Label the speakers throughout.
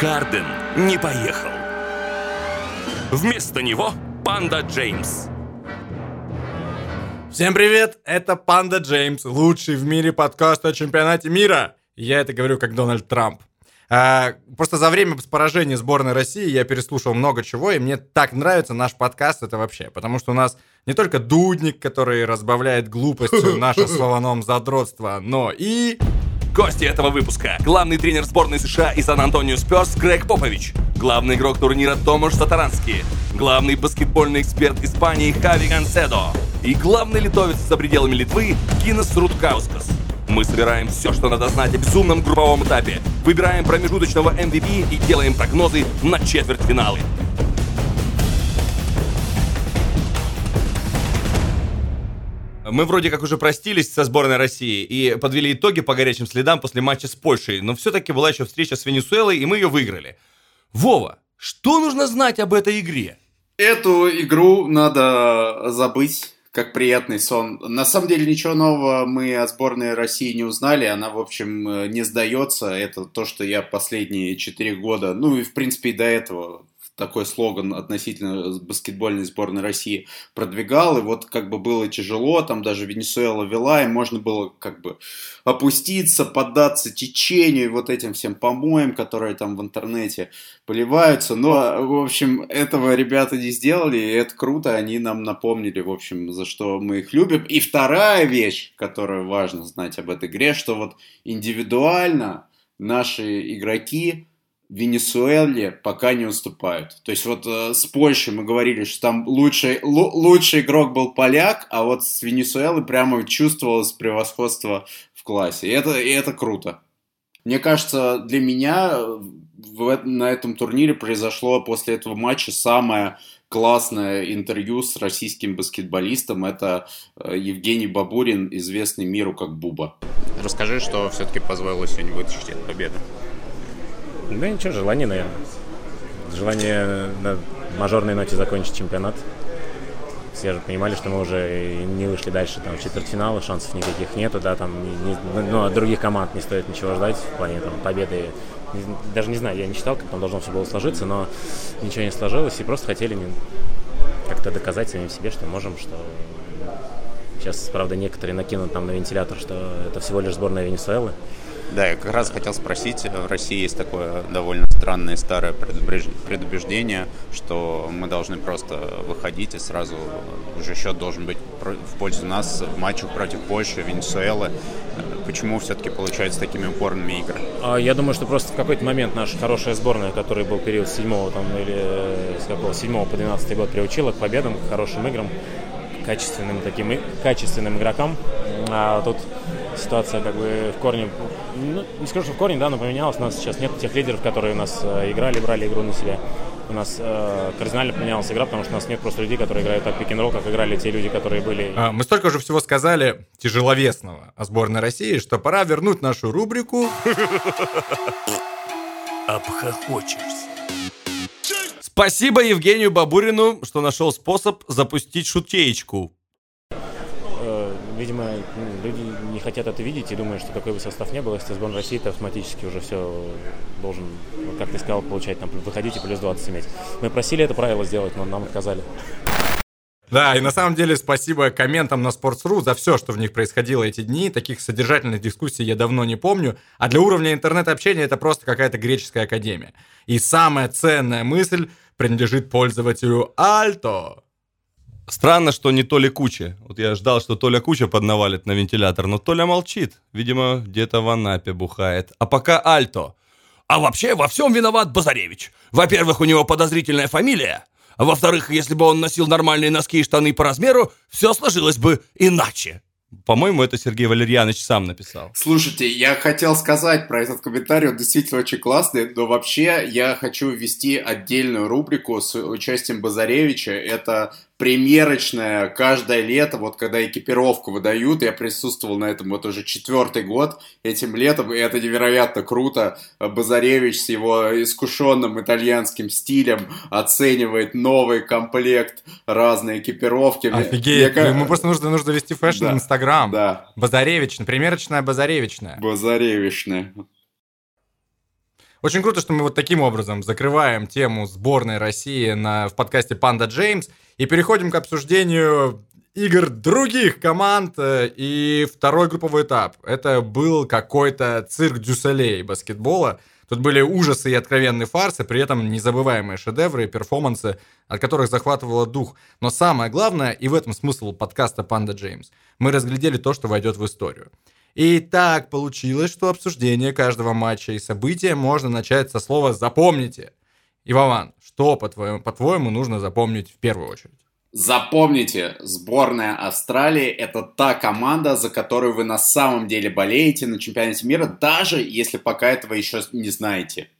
Speaker 1: Харден не поехал. Вместо него Панда Джеймс.
Speaker 2: Всем привет, это Панда Джеймс, лучший в мире подкаст о чемпионате мира. Я это говорю как Дональд Трамп. А, просто за время поражения сборной России я переслушал много чего, и мне так нравится наш подкаст, это вообще. Потому что у нас не только дудник, который разбавляет глупостью наше слованом задротство, но и...
Speaker 1: Гости этого выпуска. Главный тренер сборной США из Сан-Антонио Спёрс Грег Попович. Главный игрок турнира Томаш Сатаранский. Главный баскетбольный эксперт Испании Хави Ганседо. И главный литовец за пределами Литвы Кинес Руткаускас. Мы собираем все, что надо знать о безумном групповом этапе, выбираем промежуточного MVP и делаем прогнозы на четвертьфиналы. Мы вроде как уже простились со сборной России и подвели итоги по горячим следам после матча с Польшей, но все-таки была еще встреча с Венесуэлой, и мы ее выиграли. Вова, что нужно знать об этой игре?
Speaker 3: Эту игру надо забыть как приятный сон. На самом деле ничего нового мы о сборной России не узнали. Она, в общем, не сдается. Это то, что я последние четыре года, ну и в принципе и до этого такой слоган относительно баскетбольной сборной России продвигал, и вот как бы было тяжело, там даже Венесуэла вела, и можно было как бы опуститься, поддаться течению и вот этим всем помоям, которые там в интернете поливаются, но, в общем, этого ребята не сделали, и это круто, они нам напомнили, в общем, за что мы их любим. И вторая вещь, которую важно знать об этой игре, что вот индивидуально наши игроки Венесуэле пока не уступают. То есть вот э, с Польшей мы говорили, что там лучший, лучший игрок был поляк, а вот с Венесуэлой прямо чувствовалось превосходство в классе. И это, и это круто. Мне кажется, для меня в, на этом турнире произошло после этого матча самое классное интервью с российским баскетболистом. Это э, Евгений Бабурин, известный миру как Буба.
Speaker 4: Расскажи, что все-таки позволило сегодня вытащить эту победу.
Speaker 5: Да ничего, желание, наверное. Желание на мажорной ноте закончить чемпионат. Все же понимали, что мы уже не вышли дальше там, в четвертьфиналы, шансов никаких нету, да, там, не, ну, от других команд не стоит ничего ждать в плане там, победы. Даже не знаю, я не читал, как там должно все было сложиться, но ничего не сложилось, и просто хотели как-то доказать самим себе, что можем, что сейчас, правда, некоторые накинут нам на вентилятор, что это всего лишь сборная Венесуэлы.
Speaker 4: Да, я как раз хотел спросить, в России есть такое довольно странное старое предубеждение, что мы должны просто выходить и сразу уже счет должен быть в пользу нас в матчах против Польши, Венесуэлы. Почему все-таки получаются такими упорными игры?
Speaker 5: А, я думаю, что просто в какой-то момент наша хорошая сборная, который был период с 7 там, или э, с какого, 7 по 12 год приучила к победам, к хорошим играм, качественным таким качественным игрокам. А тут ситуация как бы в корне, ну, не скажу, что в корне, да, но поменялась. У нас сейчас нет тех лидеров, которые у нас э, играли, брали игру на себя. У нас э, кардинально поменялась игра, потому что у нас нет просто людей, которые играют так пик ролл как играли те люди, которые были...
Speaker 2: А, мы столько уже всего сказали тяжеловесного о сборной России, что пора вернуть нашу рубрику...
Speaker 1: Обхохочешься. Спасибо Евгению Бабурину, что нашел способ запустить шутеечку.
Speaker 5: Видимо, люди не хотят это видеть и думают, что какой бы состав не был, если сборная России, то автоматически уже все должен, как ты сказал, получать, там, выходить и плюс 20 иметь. Мы просили это правило сделать, но нам отказали.
Speaker 2: Да, и на самом деле спасибо комментам на Sports.ru за все, что в них происходило эти дни. Таких содержательных дискуссий я давно не помню. А для уровня интернет-общения это просто какая-то греческая академия. И самая ценная мысль принадлежит пользователю Альто.
Speaker 1: Странно, что не Толя Куча. Вот я ждал, что Толя Куча поднавалит на вентилятор, но Толя молчит. Видимо, где-то в Анапе бухает. А пока Альто. А вообще во всем виноват Базаревич. Во-первых, у него подозрительная фамилия. А во-вторых, если бы он носил нормальные носки и штаны по размеру, все сложилось бы иначе. По-моему, это Сергей Валерьянович сам написал.
Speaker 3: Слушайте, я хотел сказать про этот комментарий, он действительно очень классный, но вообще я хочу ввести отдельную рубрику с участием Базаревича. Это примерочная каждое лето, вот когда экипировку выдают, я присутствовал на этом вот уже четвертый год этим летом, и это невероятно круто. Базаревич с его искушенным итальянским стилем оценивает новый комплект разной экипировки.
Speaker 2: Офигеть, мне, ему просто нужно, нужно вести fashion
Speaker 3: да,
Speaker 2: в Инстаграм.
Speaker 3: Да.
Speaker 2: Базаревич, примерочная Базаревичная.
Speaker 3: Базаревичная.
Speaker 2: Очень круто, что мы вот таким образом закрываем тему сборной России на, в подкасте «Панда Джеймс» и переходим к обсуждению игр других команд э, и второй групповой этап. Это был какой-то цирк дю Солей баскетбола. Тут были ужасы и откровенные фарсы, при этом незабываемые шедевры и перформансы, от которых захватывало дух. Но самое главное, и в этом смысл подкаста «Панда Джеймс», мы разглядели то, что войдет в историю. И так получилось, что обсуждение каждого матча и события можно начать со слова «запомните». И, Вован, что, по-твоему, по-твоему, нужно запомнить в первую очередь?
Speaker 3: Запомните, сборная Австралии – это та команда, за которую вы на самом деле болеете на чемпионате мира, даже если пока этого еще не знаете.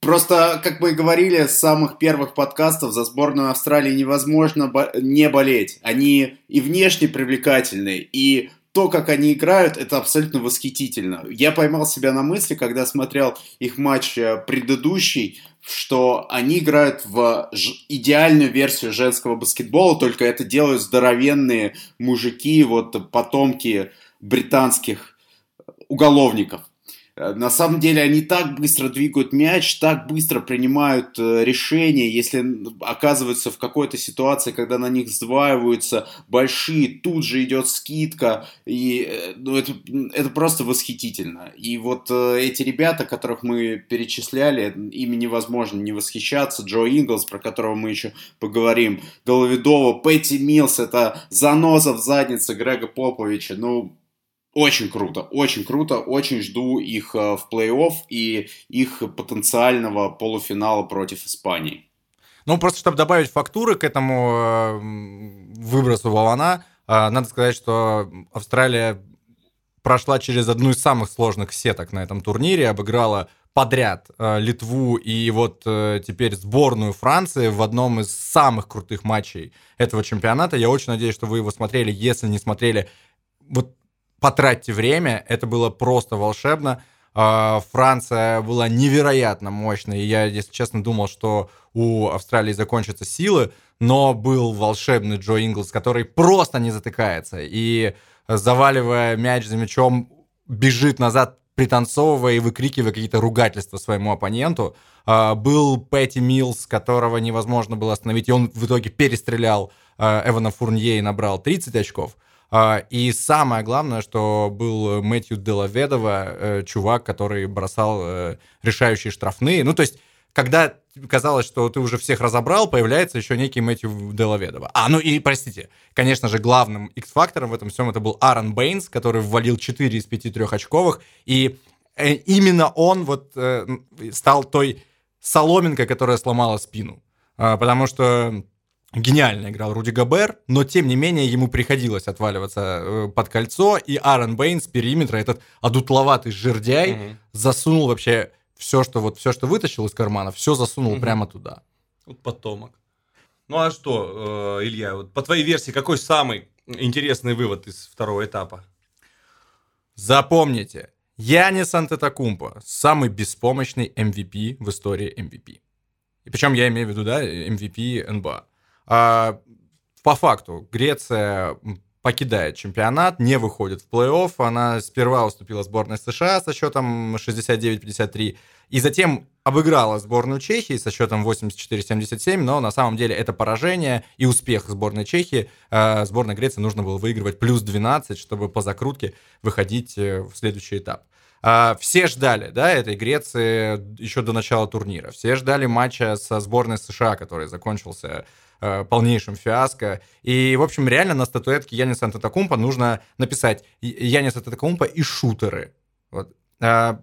Speaker 3: Просто, как мы и говорили с самых первых подкастов, за сборную Австралии невозможно не болеть. Они и внешне привлекательны, и то, как они играют, это абсолютно восхитительно. Я поймал себя на мысли, когда смотрел их матч э, предыдущий, что они играют в идеальную версию женского баскетбола, только это делают здоровенные мужики, вот потомки британских уголовников. Э, на самом деле они так быстро двигают мяч, так быстро принимают э, решения, если оказываются в какой-то ситуации, когда на них сдваиваются большие, тут же идет скидка, и э, ну, это, это просто восхитительно. И вот эти ребята, которых мы перечисляли, ими невозможно не восхищаться. Джо Инглс, про которого мы еще поговорим, Головидова, Пэтти Милс, это заноза в заднице Грега Поповича, ну, очень круто, очень круто, очень жду их э, в плей-офф и их потенциального полуфинала против Испании.
Speaker 2: Ну, просто чтобы добавить фактуры к этому э, выбросу Вована, э, надо сказать, что Австралия прошла через одну из самых сложных сеток на этом турнире, обыграла подряд Литву и вот теперь сборную Франции в одном из самых крутых матчей этого чемпионата. Я очень надеюсь, что вы его смотрели. Если не смотрели, вот потратьте время, это было просто волшебно. А, Франция была невероятно мощной, я, если честно, думал, что у Австралии закончатся силы, но был волшебный Джо Инглс, который просто не затыкается, и заваливая мяч за мячом, бежит назад, пританцовывая и выкрикивая какие-то ругательства своему оппоненту. А, был Пэтти Милс, которого невозможно было остановить, и он в итоге перестрелял а, Эвана Фурнье и набрал 30 очков. А, и самое главное, что был Мэтью Делаведова, э, чувак, который бросал э, решающие штрафные. Ну, то есть, когда казалось, что ты уже всех разобрал, появляется еще некий Мэтью Делаведова. А, ну и, простите, конечно же, главным X-фактором в этом всем это был Аарон Бейнс, который ввалил 4 из 5 трехочковых, и э, именно он вот стал той соломинкой, которая сломала спину. А, потому что гениально играл Руди Габер, но тем не менее ему приходилось отваливаться э, под кольцо, и Аарон Бейн с периметра, этот одутловатый жердяй, угу. засунул вообще все, что вот все, что вытащил из кармана, все засунул угу. прямо туда.
Speaker 1: Вот потомок. Ну а что, э, Илья, вот по твоей версии, какой самый интересный вывод из второго этапа?
Speaker 2: Запомните, Янис Антетокумпо самый беспомощный MVP в истории MVP. И причем я имею в виду, да, MVP НБА. А, по факту Греция покидает чемпионат, не выходит в плей-офф. Она сперва уступила сборной США со счетом 69-53, и затем обыграла сборную Чехии со счетом 84-77, но на самом деле это поражение и успех сборной Чехии. А, сборной Греции нужно было выигрывать плюс 12, чтобы по закрутке выходить э, в следующий этап. А, все ждали, да, этой Греции еще до начала турнира. Все ждали матча со сборной США, который закончился э, полнейшим фиаско. И, в общем, реально на статуэтке Яниса Антетокумпа нужно написать Янис Антетокумпа и шутеры. Вот. Э,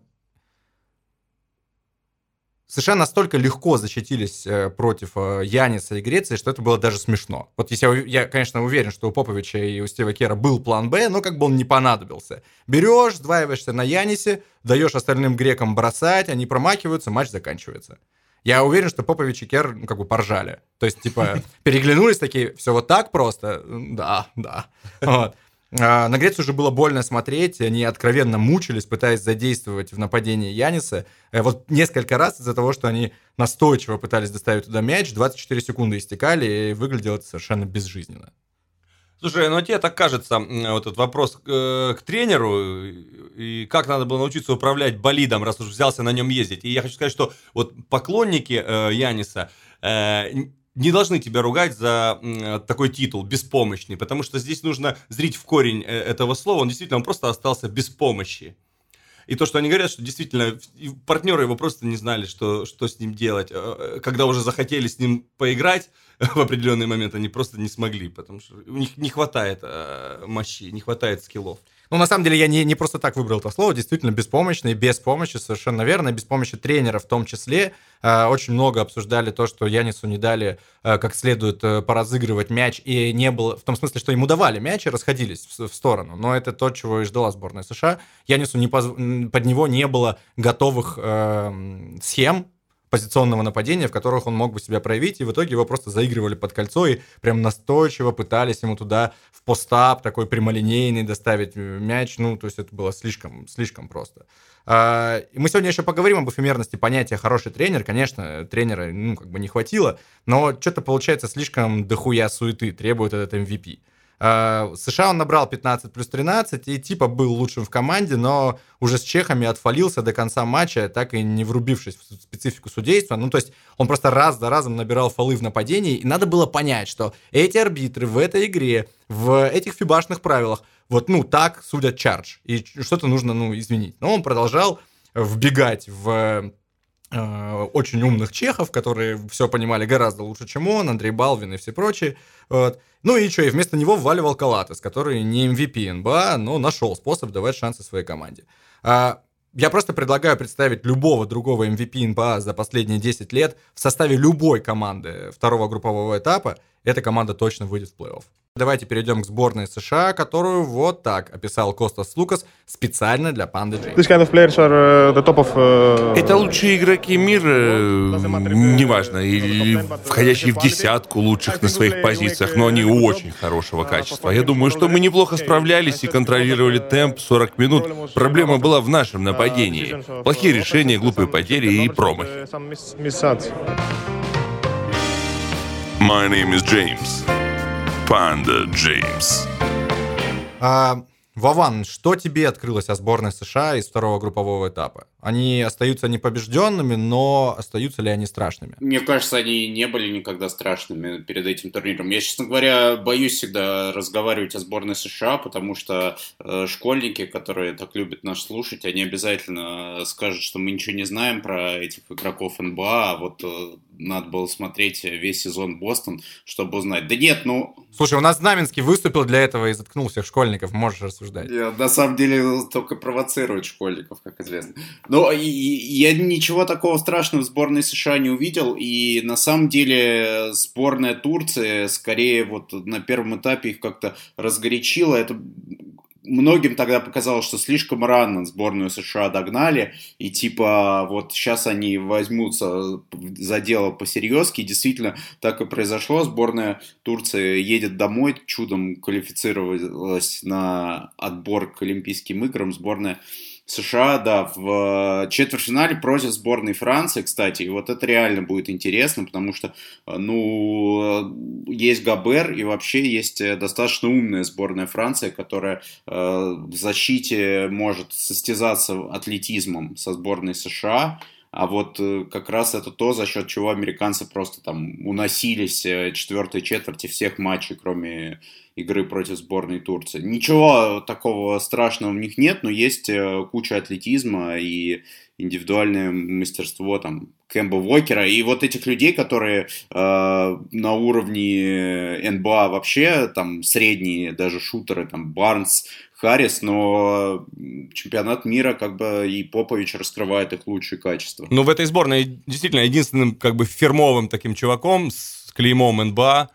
Speaker 2: США настолько легко защитились э, против э, Яниса и Греции, что это было даже смешно. Вот если я, я, конечно, уверен, что у Поповича и у Стива Кера был план Б, но как бы он не понадобился. Берешь, сдваиваешься на Янисе, даешь остальным грекам бросать, они промакиваются, матч заканчивается. Я уверен, что Попович и Кер, ну, как бы поржали. То есть, типа, переглянулись такие, все вот так просто? Да, да. Вот. А, на Грецию уже было больно смотреть, они откровенно мучились, пытаясь задействовать в нападении Яниса. Э, вот несколько раз из-за того, что они настойчиво пытались доставить туда мяч, 24 секунды истекали, и выглядело это совершенно безжизненно.
Speaker 1: Слушай, ну тебе так кажется, вот этот вопрос э, к тренеру, и как надо было научиться управлять болидом, раз уж взялся на нем ездить. И я хочу сказать, что вот поклонники э, Яниса э, не должны тебя ругать за такой титул, беспомощный, потому что здесь нужно зрить в корень этого слова, он действительно, он просто остался без помощи. И то, что они говорят, что действительно партнеры его просто не знали, что, что с ним делать. Когда уже захотели с ним поиграть, в определенный момент они просто не смогли, потому что у них не хватает э, мощи, не хватает скиллов.
Speaker 2: Ну, на самом деле, я не, не просто так выбрал это слово, действительно, беспомощный, без помощи, совершенно верно, без помощи тренера в том числе. Э, очень много обсуждали то, что Янису не дали э, как следует э, поразыгрывать мяч, и не было, в том смысле, что ему давали мяч и расходились в, в сторону. Но это то, чего и ждала сборная США. Янису не поз... под него не было готовых э, схем, позиционного нападения, в которых он мог бы себя проявить, и в итоге его просто заигрывали под кольцо и прям настойчиво пытались ему туда в постап такой прямолинейный доставить э, мяч, ну, то есть это было слишком, слишком просто. А, мы сегодня еще поговорим об эфемерности понятия «хороший тренер». Конечно, тренера, ну, как бы не хватило, но что-то получается слишком дохуя суеты требует этот MVP. А, США он набрал 15 плюс 13 и типа был лучшим в команде, но уже с чехами отфалился до конца матча, так и не врубившись в специфику судейства. Ну, то есть он просто раз за разом набирал фолы в нападении, и надо было понять, что эти арбитры в этой игре, в этих фибашных правилах, вот, ну, так судят чардж, и что-то нужно, ну, изменить. Но он продолжал вбегать в очень умных чехов, которые все понимали гораздо лучше, чем он, Андрей Балвин и все прочие. Вот. Ну и что, и вместо него вваливал Калатес, который не MVP НБА, но нашел способ давать шансы своей команде. А, я просто предлагаю представить любого другого MVP НБА за последние 10 лет в составе любой команды второго группового этапа, эта команда точно выйдет в плей-офф. Давайте перейдем к сборной США, которую вот так описал Костас Лукас специально для Панды Джей.
Speaker 6: Kind of uh, of,
Speaker 7: uh... Это лучшие игроки мира, неважно, или входящие в десятку лучших на своих позициях, но они очень хорошего качества. Я думаю, что мы неплохо справлялись и контролировали темп 40 минут. Проблема была в нашем нападении. Плохие решения, глупые потери и промахи.
Speaker 8: My name is James. Panda James.
Speaker 2: А, Вован, что тебе открылось о сборной США из второго группового этапа? Они остаются непобежденными, но остаются ли они страшными?
Speaker 3: Мне кажется, они не были никогда страшными перед этим турниром. Я, честно говоря, боюсь всегда разговаривать о сборной США, потому что э, школьники, которые так любят нас слушать, они обязательно скажут, что мы ничего не знаем про этих игроков НБА, а вот э, надо было смотреть весь сезон Бостон, чтобы узнать. Да нет, ну...
Speaker 2: Слушай, у нас Знаменский выступил для этого и заткнул всех школьников, можешь рассуждать.
Speaker 3: Я, на самом деле только провоцирует школьников, как известно. Но я ничего такого страшного в сборной США не увидел, и на самом деле сборная Турции скорее вот на первом этапе их как-то разгорячила. Это многим тогда показалось, что слишком рано сборную США догнали, и типа вот сейчас они возьмутся за дело посерьезки, и действительно так и произошло, сборная Турции едет домой, чудом квалифицировалась на отбор к Олимпийским играм, сборная США, да, в четвертьфинале против сборной Франции, кстати, и вот это реально будет интересно, потому что, ну, есть Габер, и вообще есть достаточно умная сборная Франции, которая э, в защите может состязаться атлетизмом со сборной США, а вот э, как раз это то, за счет чего американцы просто там уносились э, четвертой четверти всех матчей, кроме игры против сборной Турции. Ничего такого страшного в них нет, но есть э, куча атлетизма и индивидуальное мастерство там Кэмба Уокера и вот этих людей, которые э, на уровне НБА вообще там средние даже шутеры, там Барнс, Харрис, но чемпионат мира как бы и Попович раскрывает их лучшие качества.
Speaker 1: Ну, в этой сборной действительно единственным как бы фирмовым таким чуваком с клеймом НБА,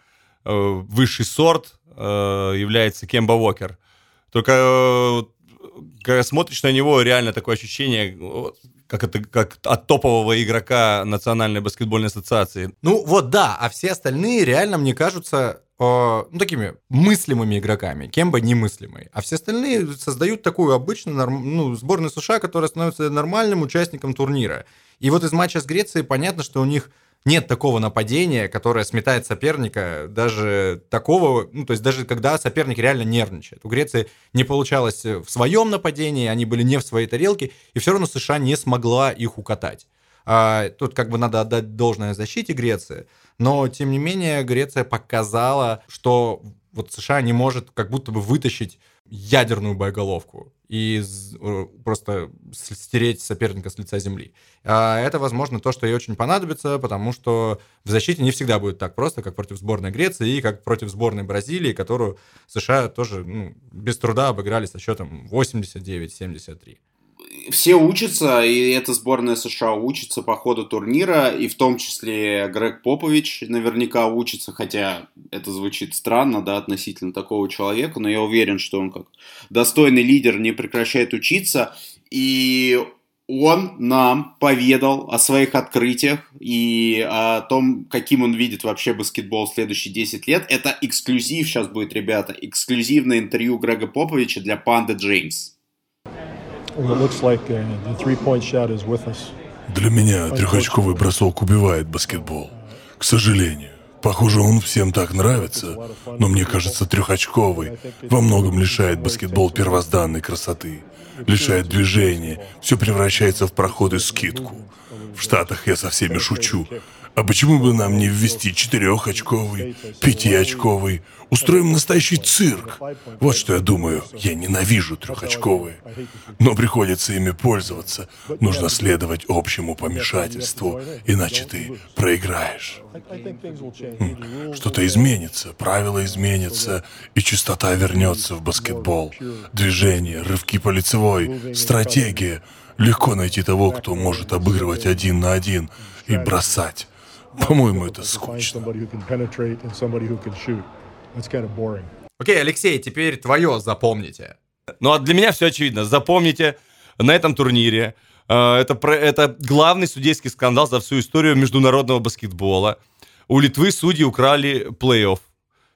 Speaker 1: э, высший сорт, э, является Кемба Уокер. Только э, когда смотришь на него, реально такое ощущение, как, это, как от топового игрока Национальной баскетбольной ассоциации.
Speaker 2: Ну вот да, а все остальные реально, мне кажутся, э, ну, такими мыслимыми игроками, кем бы немыслимый. А все остальные создают такую обычную норм, ну, сборную США, которая становится нормальным участником турнира. И вот из матча с Грецией понятно, что у них нет такого нападения, которое сметает соперника, даже такого, ну, то есть даже когда соперник реально нервничает. У Греции не получалось в своем нападении, они были не в своей тарелке, и все равно США не смогла их укатать. А, тут как бы надо отдать должное защите Греции, но тем не менее Греция показала, что вот США не может как будто бы вытащить ядерную боеголовку и э, просто стереть соперника с лица земли. А это, возможно, то, что ей очень понадобится, потому что в защите не всегда будет так просто, как против сборной Греции и как против сборной Бразилии, которую США тоже ну, без труда обыграли со счетом 89-73
Speaker 3: все учатся, и эта сборная США учится по ходу турнира, и в том числе Грег Попович наверняка учится, хотя это звучит странно, да, относительно такого человека, но я уверен, что он как достойный лидер не прекращает учиться, и он нам поведал о своих открытиях и о том, каким он видит вообще баскетбол в следующие 10 лет. Это эксклюзив сейчас будет, ребята, эксклюзивное интервью Грега Поповича для Панды Джеймс.
Speaker 8: Для меня трехочковый бросок убивает баскетбол. К сожалению. Похоже, он всем так нравится, но мне кажется, трехочковый во многом лишает баскетбол первозданной красоты, лишает движения, все превращается в проход и скидку. В Штатах я со всеми шучу. А почему бы нам не ввести четырехочковый, пятиочковый? Устроим настоящий цирк. Вот что я думаю. Я ненавижу трехочковые. Но приходится ими пользоваться. Нужно следовать общему помешательству, иначе ты проиграешь. Что-то изменится, правила изменятся, и чистота вернется в баскетбол. Движение, рывки по лицевой, стратегия. Легко найти того, кто может обыгрывать один на один и бросать. По-моему, это скучно.
Speaker 2: Окей, Алексей, теперь твое запомните.
Speaker 1: Ну, а для меня все очевидно. Запомните, на этом турнире э, это, это главный судейский скандал за всю историю международного баскетбола. У Литвы судьи украли плей-офф.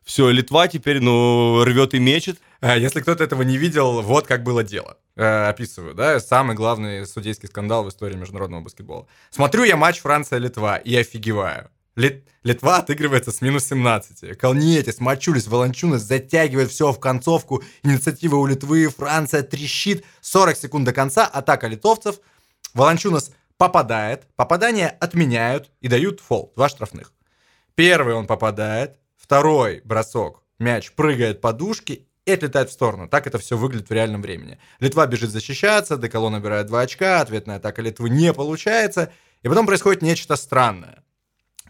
Speaker 1: Все, Литва теперь, ну, рвет и мечет.
Speaker 2: А, если кто-то этого не видел, вот как было дело. Э, описываю, да, самый главный судейский скандал в истории международного баскетбола. Смотрю я матч Франция-Литва и офигеваю. Лит... Литва отыгрывается с минус 17. Калниетис, Мачулис, Волончунас затягивает все в концовку. Инициатива у Литвы, Франция трещит. 40 секунд до конца, атака литовцев. Волончунас попадает, попадание отменяют и дают фол, два штрафных. Первый он попадает, второй бросок, мяч прыгает подушки и отлетает в сторону. Так это все выглядит в реальном времени. Литва бежит защищаться, Деколон набирает 2 очка, ответная атака Литвы не получается, и потом происходит нечто странное.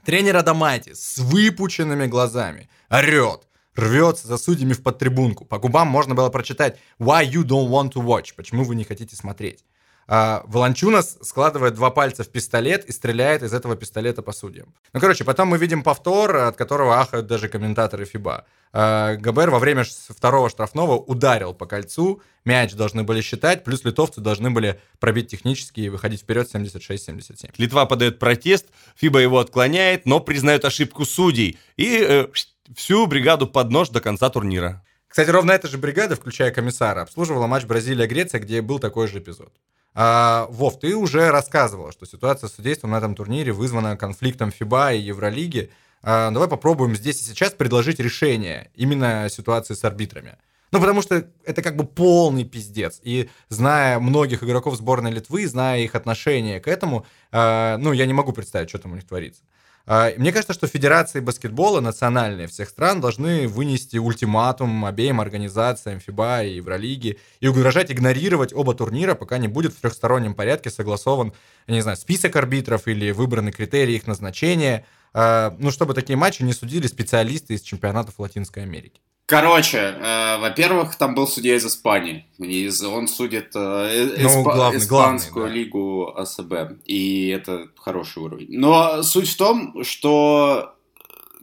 Speaker 2: Тренер Адамайти с выпученными глазами орет, рвется за судьями в подтрибунку. По губам можно было прочитать «Why you don't want to watch?» Почему вы не хотите смотреть? А, Волончунас складывает два пальца в пистолет и стреляет из этого пистолета по судьям. Ну, короче, потом мы видим повтор, от которого ахают даже комментаторы ФИБА. А, ГБР во время второго штрафного ударил по кольцу, мяч должны были считать, плюс литовцы должны были пробить технически и выходить вперед 76-77.
Speaker 1: Литва подает протест, ФИБА его отклоняет, но признает ошибку судей и э, всю бригаду под нож до конца турнира.
Speaker 2: Кстати, ровно эта же бригада, включая комиссара, обслуживала матч Бразилия-Греция, где был такой же эпизод. А, Вов, ты уже рассказывал, что ситуация с судейством на этом турнире вызвана конфликтом ФИБА и Евролиги. А, давай попробуем здесь и сейчас предложить решение именно ситуации с арбитрами. Ну, потому что это как бы полный пиздец. И зная многих игроков сборной Литвы, зная их отношение к этому, э, ну, я не могу представить, что там у них творится. А, мне кажется, что федерации баскетбола национальные всех стран должны вынести ультиматум обеим организациям ФИБА и Евролиги и угрожать игнорировать оба турнира, пока не будет в трехстороннем порядке согласован, я не знаю, список арбитров или выбраны критерии их назначения, а, ну, чтобы такие матчи не судили специалисты из чемпионатов Латинской Америки.
Speaker 3: Короче, э, во-первых, там был судья из Испании. Из, он судит э, ну, исп, главный, испанскую главный, да. лигу АСБ. И это хороший уровень. Но суть в том, что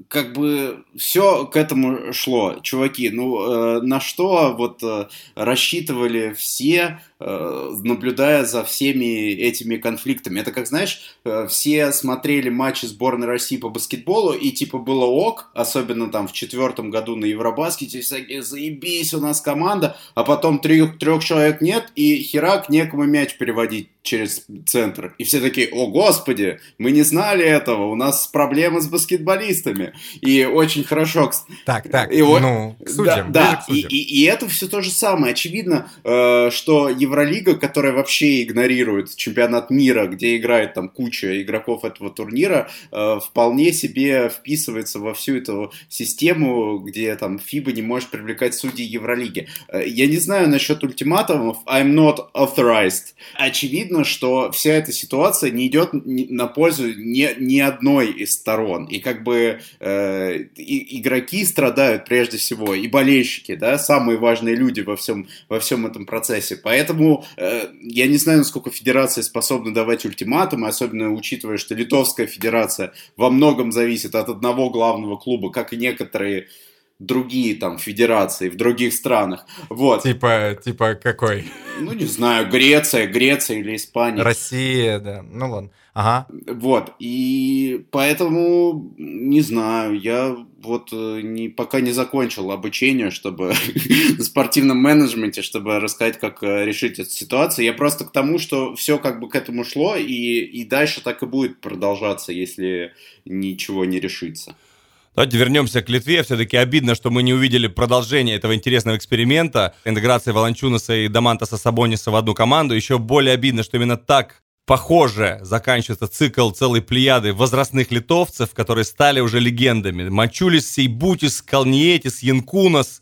Speaker 3: как бы все к этому шло, чуваки. Ну, э, на что вот э, рассчитывали все, э, наблюдая за всеми этими конфликтами. Это как, знаешь, э, все смотрели матчи сборной России по баскетболу, и типа было ок, особенно там в четвертом году на Евробаскете, всякие заебись, у нас команда, а потом трех, трех человек нет, и херак, некому мяч переводить через центр. И все такие, о господи, мы не знали этого, у нас проблемы с баскетболистами. И очень хорошо...
Speaker 2: Так, так, и, ну, к судьям,
Speaker 3: да, да. К судьям. И, и, и это все то же самое. Очевидно, э, что Евролига, которая вообще игнорирует чемпионат мира, где играет там куча игроков этого турнира, э, вполне себе вписывается во всю эту систему, где там ФИБА не может привлекать судей Евролиги. Э, я не знаю насчет ультиматумов, I'm not authorized. Очевидно, что вся эта ситуация не идет на пользу ни, ни одной из сторон. И как бы э, игроки страдают прежде всего, и болельщики, да, самые важные люди во всем, во всем этом процессе. Поэтому э, я не знаю, насколько федерация способна давать ультиматумы, особенно учитывая, что Литовская федерация во многом зависит от одного главного клуба, как и некоторые другие там федерации в других странах. Вот.
Speaker 2: Типа, типа какой?
Speaker 3: Ну, не знаю, Греция, Греция или Испания.
Speaker 2: Россия, да. Ну ладно. Ага.
Speaker 3: Вот. И поэтому, не знаю, я вот э, не, пока не закончил обучение, чтобы в спортивном менеджменте, чтобы рассказать, как э, решить эту ситуацию. Я просто к тому, что все как бы к этому шло, и, и дальше так и будет продолжаться, если ничего не решится.
Speaker 1: Давайте вернемся к Литве. Все-таки обидно, что мы не увидели продолжение этого интересного эксперимента. Интеграция Волончунаса и Дамантаса Сабониса в одну команду. Еще более обидно, что именно так похоже заканчивается цикл целой плеяды возрастных литовцев, которые стали уже легендами. Мачулис, Сейбутис, Калниетис, Янкунас.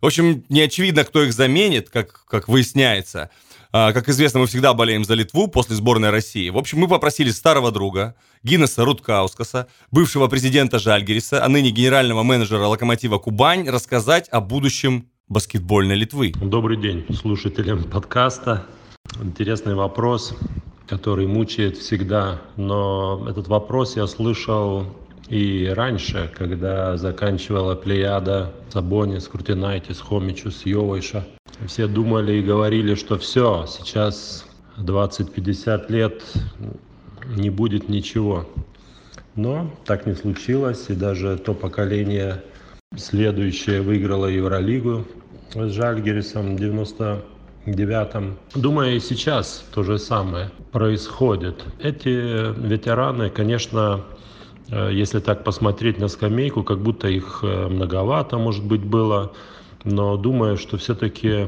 Speaker 1: В общем, не очевидно, кто их заменит, как, как выясняется. А, как известно, мы всегда болеем за Литву после сборной России. В общем, мы попросили старого друга Гиннеса Рудкаускаса, бывшего президента Жальгериса, а ныне генерального менеджера Локомотива Кубань, рассказать о будущем баскетбольной Литвы.
Speaker 9: Добрый день слушателям подкаста. Интересный вопрос, который мучает всегда, но этот вопрос я слышал и раньше, когда заканчивала плеяда Сабонис, Крутинайтис, Хомичус, Йовайша. Все думали и говорили, что все, сейчас 20-50 лет не будет ничего. Но так не случилось, и даже то поколение следующее выиграло Евролигу с Жальгерисом в 99-м. Думаю, и сейчас то же самое происходит. Эти ветераны, конечно, если так посмотреть на скамейку, как будто их э, многовато, может быть, было. Но думаю, что все-таки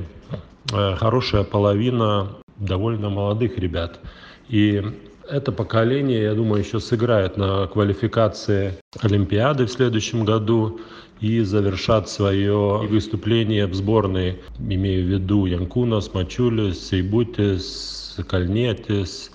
Speaker 9: э, хорошая половина довольно молодых ребят. И это поколение, я думаю, еще сыграет на квалификации Олимпиады в следующем году и завершат свое выступление в сборной, имею в виду Янкунас, Мачулис, Сейбутис, Кальнетис, Э,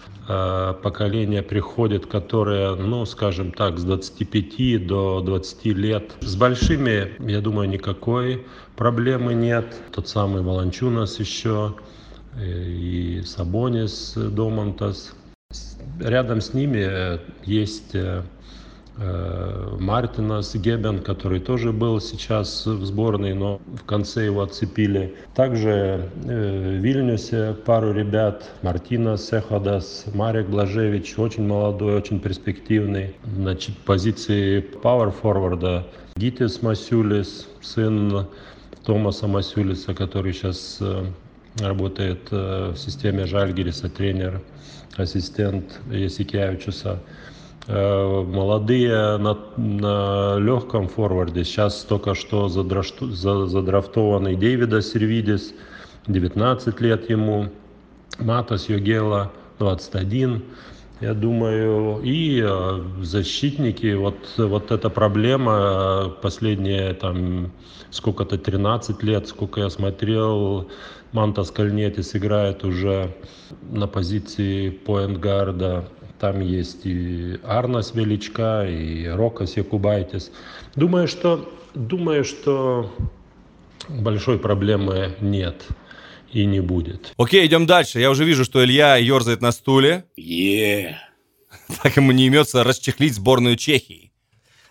Speaker 9: поколение приходит, которое, ну, скажем так, с 25 до 20 лет. С большими, я думаю, никакой проблемы нет. Тот самый Волончунас еще, э, и Сабонис Домонтас. Рядом с ними есть э, Э, Мартинас Гебен, который тоже был сейчас в сборной, но в конце его отцепили. Также э, в Вильнюсе пару ребят, Мартина Сеходас, Марек Блажевич, очень молодой, очень перспективный. Значит, позиции power форварда Гитис Масюлис, сын Томаса Масюлиса, который сейчас э, работает в системе Жальгириса, тренер, ассистент Ясикевичуса. Э, молодые на, на легком форварде. Сейчас только что задрашту, за, задрафтованный Дэвида Сервидис, 19 лет ему, Матас Йогела, 21. Я думаю, и э, защитники, вот, вот эта проблема последние там сколько-то 13 лет, сколько я смотрел, Мантас Кальнетис играет уже на позиции поинтгарда там есть и Арнас Величка, и Рокас Якубайтис. Думаю, что, думаю, что большой проблемы нет и не будет.
Speaker 1: Окей, идем дальше. Я уже вижу, что Илья ерзает на стуле.
Speaker 3: Yeah.
Speaker 1: Так ему не имется расчехлить сборную Чехии.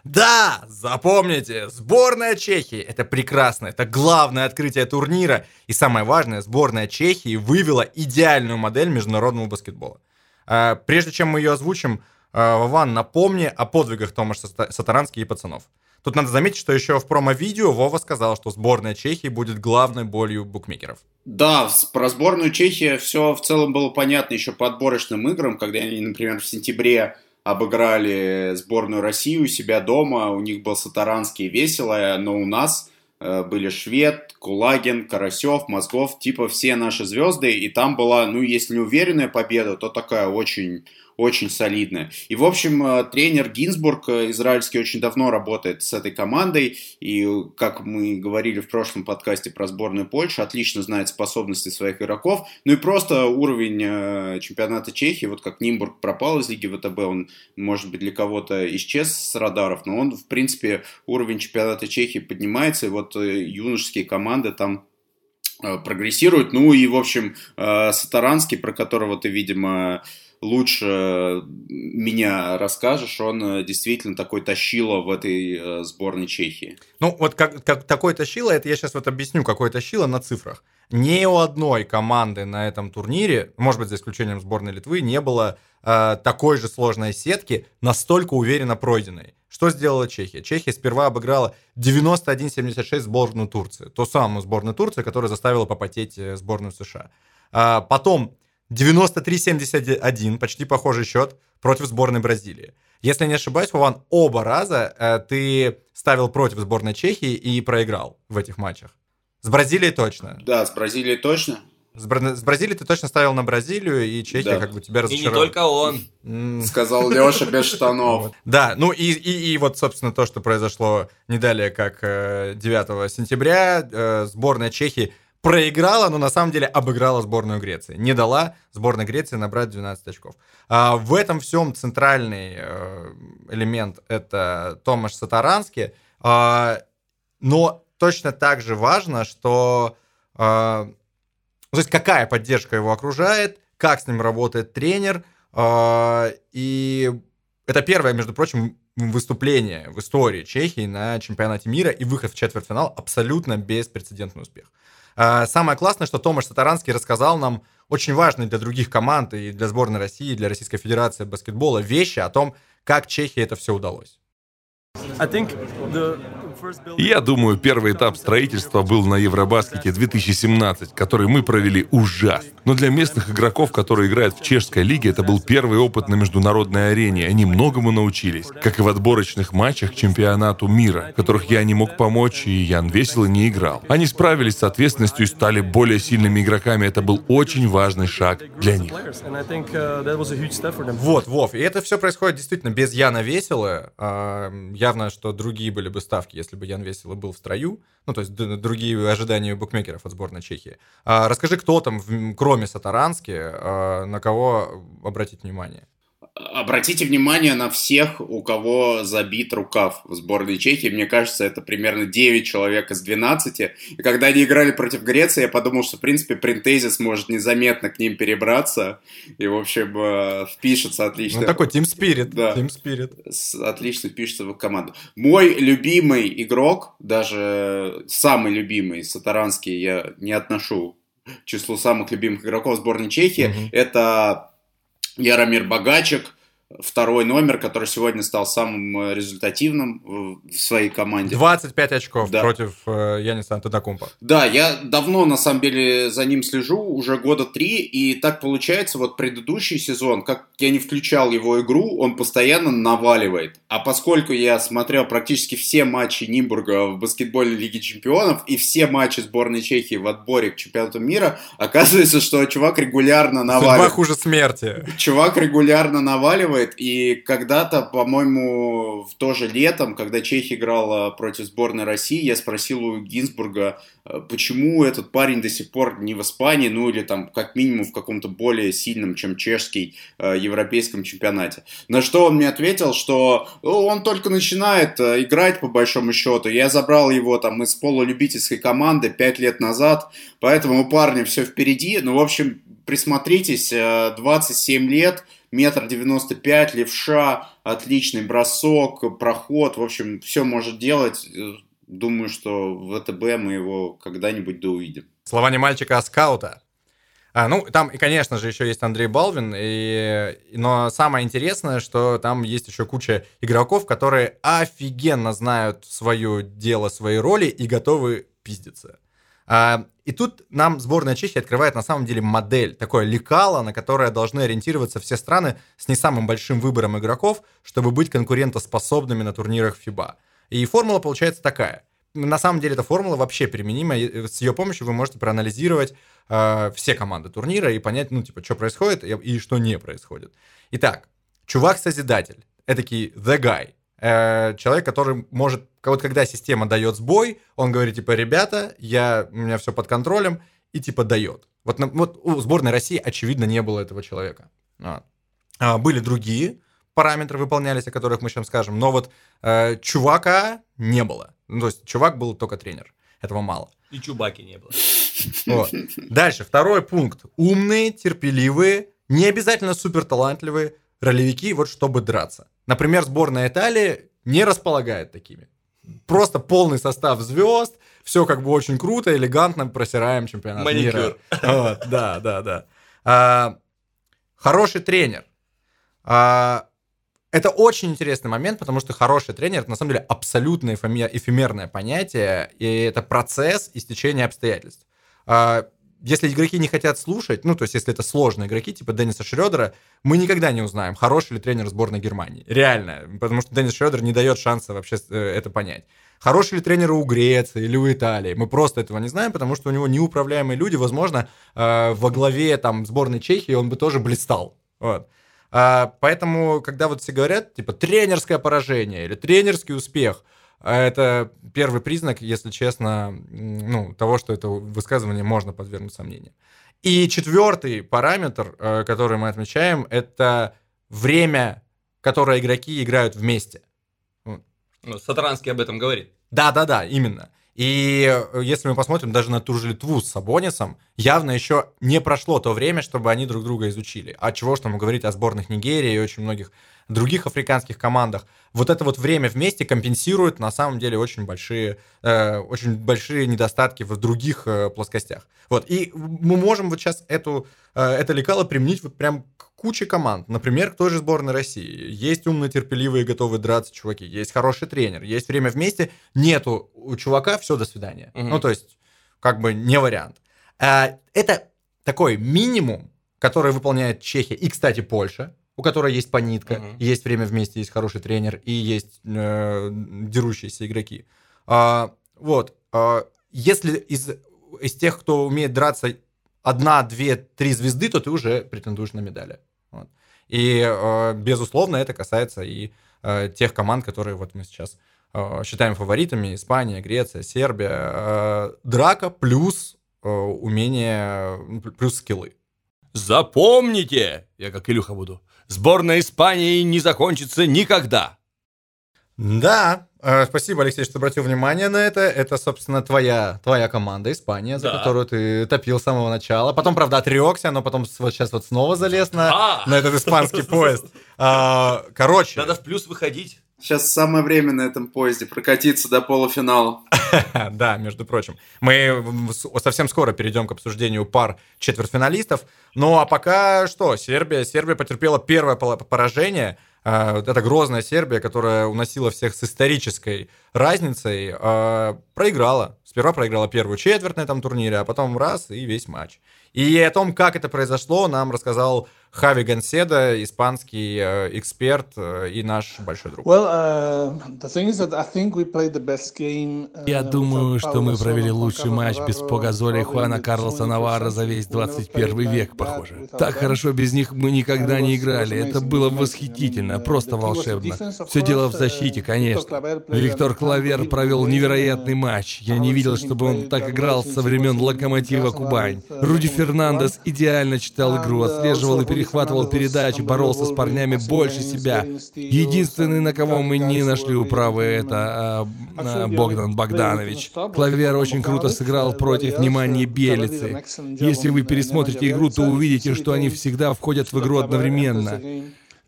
Speaker 2: Да, запомните, сборная Чехии – это прекрасно, это главное открытие турнира. И самое важное, сборная Чехии вывела идеальную модель международного баскетбола. А, прежде чем мы ее озвучим, а, Вован, напомни о подвигах Томаша Сатарански и пацанов. Тут надо заметить, что еще в промо-видео Вова сказал, что сборная Чехии будет главной болью букмекеров.
Speaker 3: Да, про сборную Чехии все в целом было понятно еще по отборочным играм, когда они, например, в сентябре обыграли сборную России у себя дома, у них был Сатаранский весело, но у нас были Швед, Кулагин, Карасев, Мозгов, типа все наши звезды, и там была, ну, если не уверенная победа, то такая очень очень солидная. И, в общем, э, тренер Гинзбург э, израильский очень давно работает с этой командой, и, как мы говорили в прошлом подкасте про сборную Польши, отлично знает способности своих игроков, ну и просто уровень э, чемпионата Чехии, вот как Нимбург пропал из Лиги ВТБ, он, может быть, для кого-то исчез с радаров, но он, в принципе, уровень чемпионата Чехии поднимается, и вот юношеские команды там прогрессируют. Ну и, в общем, Сатаранский, про которого ты, видимо, лучше меня расскажешь, он э, действительно такой тащило в этой э, сборной Чехии.
Speaker 2: Ну, вот как, как такой тащило, это я сейчас вот объясню, какой тащило на цифрах. Ни у одной команды на этом турнире, может быть, за исключением сборной Литвы, не было э, такой же сложной сетки, настолько уверенно пройденной. Что сделала Чехия? Чехия сперва обыграла 91-76 сборную Турции. Ту самую сборную Турции, которая заставила попотеть э, сборную США. А потом 93-71, почти похожий счет, против сборной Бразилии. Если не ошибаюсь, Вован, оба раза э, ты ставил против сборной Чехии и проиграл в этих матчах. С Бразилией точно.
Speaker 3: Да, с Бразилией точно.
Speaker 2: С, Бра... с Бразилией ты точно ставил на Бразилию, и Чехия да. как бы тебя разочаровала.
Speaker 1: И не только он.
Speaker 3: Сказал Леша без штанов.
Speaker 2: Да, ну и, и, и вот, собственно, то, что произошло не далее, как 9 э, сентября, э, сборная Чехии проиграла, но на самом деле обыграла сборную Греции. Не дала сборной Греции набрать 12 очков. А, в этом всем центральный э, элемент это Томаш Сатаранский. А, но точно так же важно, что а, то есть какая поддержка его окружает, как с ним работает тренер. А, и это первое, между прочим, выступление в истории Чехии на чемпионате мира и выход в четвертьфинал абсолютно беспрецедентный успех. А, самое классное, что Томаш Сатаранский рассказал нам очень важные для других команд и для сборной России, и для Российской Федерации баскетбола вещи о том, как Чехии это все удалось.
Speaker 7: Я думаю, первый этап строительства был на Евробаскете 2017, который мы провели ужасно. Но для местных игроков, которые играют в чешской лиге, это был первый опыт на международной арене. Они многому научились, как и в отборочных матчах к чемпионату мира, в которых я не мог помочь, и Ян весело не играл. Они справились с ответственностью и стали более сильными игроками. Это был очень важный шаг для них.
Speaker 2: Вот, Вов, и это все происходит действительно без Яна Весело. Явно, что другие были бы ставки, если бы Ян Весело был в строю, ну, то есть другие ожидания букмекеров от сборной Чехии. А, расскажи, кто там, кроме Сатарански, а, на кого обратить внимание?
Speaker 3: Обратите внимание на всех, у кого забит рукав в сборной Чехии. Мне кажется, это примерно 9 человек из 12. И когда они играли против Греции, я подумал, что, в принципе, Принтезис может незаметно к ним перебраться. И, в общем, э, впишется отлично.
Speaker 2: Ну, такой Team Spirit. Да. Team Spirit.
Speaker 3: Отлично впишется в команду. Мой любимый игрок, даже самый любимый, Сатаранский, я не отношу к числу самых любимых игроков сборной Чехии, угу. это Яромир Богачек, второй номер, который сегодня стал самым э, результативным в своей команде.
Speaker 2: 25 очков да. против э, Яниса Антетокумпа.
Speaker 3: Да, я давно, на самом деле, за ним слежу, уже года три, и так получается, вот предыдущий сезон, как я не включал его игру, он постоянно наваливает. А поскольку я смотрел практически все матчи Нимбурга в баскетбольной Лиге Чемпионов и все матчи сборной Чехии в отборе к чемпионату мира, оказывается, что чувак регулярно наваливает.
Speaker 2: Судьба хуже смерти.
Speaker 3: Чувак регулярно наваливает, обманывает. И когда-то, по-моему, в то же летом, когда Чехия играла против сборной России, я спросил у Гинзбурга, э, почему этот парень до сих пор не в Испании, ну или там как минимум в каком-то более сильном, чем чешский, э, европейском чемпионате. На что он мне ответил, что он только начинает э, играть по большому счету. Я забрал его там из полулюбительской команды пять лет назад, поэтому у парня все впереди. Ну, в общем, присмотритесь, 27 э, лет, метр девяносто пять, левша, отличный бросок, проход, в общем, все может делать. Думаю, что в ВТБ мы его когда-нибудь да увидим.
Speaker 2: Слова не мальчика, а скаута. А, ну, там, конечно же, еще есть Андрей Балвин, и... но самое интересное, что там есть еще куча игроков, которые офигенно знают свое дело, свои роли и готовы пиздиться. А, и тут нам сборная Чехии открывает на самом деле модель, такое лекало, на которое должны ориентироваться все страны с не самым большим выбором игроков, чтобы быть конкурентоспособными на турнирах FIBA. И формула получается такая на самом деле эта формула вообще применима. С ее помощью вы можете проанализировать э, все команды турнира и понять, ну, типа, что происходит и, и что не происходит. Итак, чувак-созидатель, этакий the guy, э, человек, который может, вот когда система дает сбой, он говорит, типа, ребята, я, у меня все под контролем, и, типа, дает. Вот, вот у сборной России, очевидно, не было этого человека. Вот. А, были другие, параметры выполнялись, о которых мы сейчас скажем, но вот э, чувака не было. Ну, то есть чувак был только тренер. Этого мало.
Speaker 1: И чубаки не было.
Speaker 2: Вот. Дальше, второй пункт. Умные, терпеливые, не обязательно супер талантливые ролевики, вот чтобы драться. Например, сборная Италии не располагает такими. Просто полный состав звезд, все как бы очень круто, элегантно просираем чемпионат Маникюр. мира. Вот, да, да, да. А, хороший тренер. А, это очень интересный момент, потому что хороший тренер это на самом деле абсолютно эфемерное понятие, и это процесс истечения обстоятельств. А, если игроки не хотят слушать, ну, то есть если это сложные игроки, типа Денниса Шредера, мы никогда не узнаем, хороший ли тренер сборной Германии. Реально, потому что Деннис Шредер не дает шанса вообще э, это понять. Хороший ли тренер у Греции или у Италии, мы просто этого не знаем, потому что у него неуправляемые люди, возможно, э, во главе там сборной Чехии он бы тоже блистал. Вот. А, поэтому, когда вот все говорят, типа, тренерское поражение или тренерский успех, это первый признак, если честно, ну, того, что это высказывание можно подвергнуть сомнению. И четвертый параметр, э, который мы отмечаем, это время, которое игроки играют вместе.
Speaker 1: Ну, Сатаранский об этом говорит.
Speaker 2: Да-да-да, именно. И э, если мы посмотрим даже на ту же Литву с Сабонисом, явно еще не прошло то время, чтобы они друг друга изучили. А чего что мы говорить о сборных Нигерии и очень многих других африканских командах. Вот это вот время вместе компенсирует на самом деле очень большие, э, очень большие недостатки в других э, плоскостях. Вот. И мы можем вот сейчас эту, э, это лекало применить вот прям к куче команд. Например, к той же сборной России. Есть умно терпеливые, готовые драться чуваки. Есть хороший тренер. Есть время вместе. Нету у чувака, все, до свидания. Угу. Ну, то есть, как бы не вариант. А, это такой минимум, который выполняет Чехия и, кстати, Польша, у которой есть понитка, угу. есть время вместе, есть хороший тренер и есть э, дерущиеся игроки. А, вот. А, если из, из тех, кто умеет драться, одна, две, три звезды, то ты уже претендуешь на медали. Вот. И, э, безусловно, это касается и э, тех команд, которые вот мы сейчас э, считаем фаворитами. Испания, Греция, Сербия. Драка плюс умение, плюс скиллы.
Speaker 1: Запомните, я как Илюха буду, сборная Испании не закончится никогда.
Speaker 2: Да, э, спасибо, Алексей, что обратил внимание на это. Это, собственно, твоя, твоя команда Испания, за да. которую ты топил с самого начала. Потом, правда, отрекся, но потом вот сейчас вот снова залез на, а! на этот испанский поезд. А, короче.
Speaker 1: Надо в плюс выходить.
Speaker 3: Сейчас самое время на этом поезде прокатиться до полуфинала.
Speaker 2: Да, между прочим. Мы совсем скоро перейдем к обсуждению пар четвертьфиналистов. Ну а пока что? Сербия. Сербия потерпела первое поражение. А, это грозная Сербия, которая уносила всех с исторической разницей, а, проиграла. Сперва проиграла первую четверть на этом турнире, а потом раз и весь матч. И о том, как это произошло, нам рассказал Хави Ганседа, испанский э, эксперт э, и наш большой друг.
Speaker 10: Uh,
Speaker 11: Я думаю, что мы провели лучший матч без Погазоля и Хуана Карлоса Навара за весь 21 век, похоже. Так хорошо без них мы никогда не играли. Это было восхитительно. просто волшебно. Все дело в защите, конечно. Виктор Клавер провел невероятный матч. Я не видел, чтобы он так играл со времен Локомотива Кубань. Руди Фернандес идеально читал игру, отслеживал и перехватывал передачи, боролся с парнями больше себя. Единственный, на кого мы не нашли управы, это а, а, Богдан Богданович. Клавер очень круто сыграл против внимания Белицы. Если вы пересмотрите игру, то увидите, что они всегда входят в игру одновременно.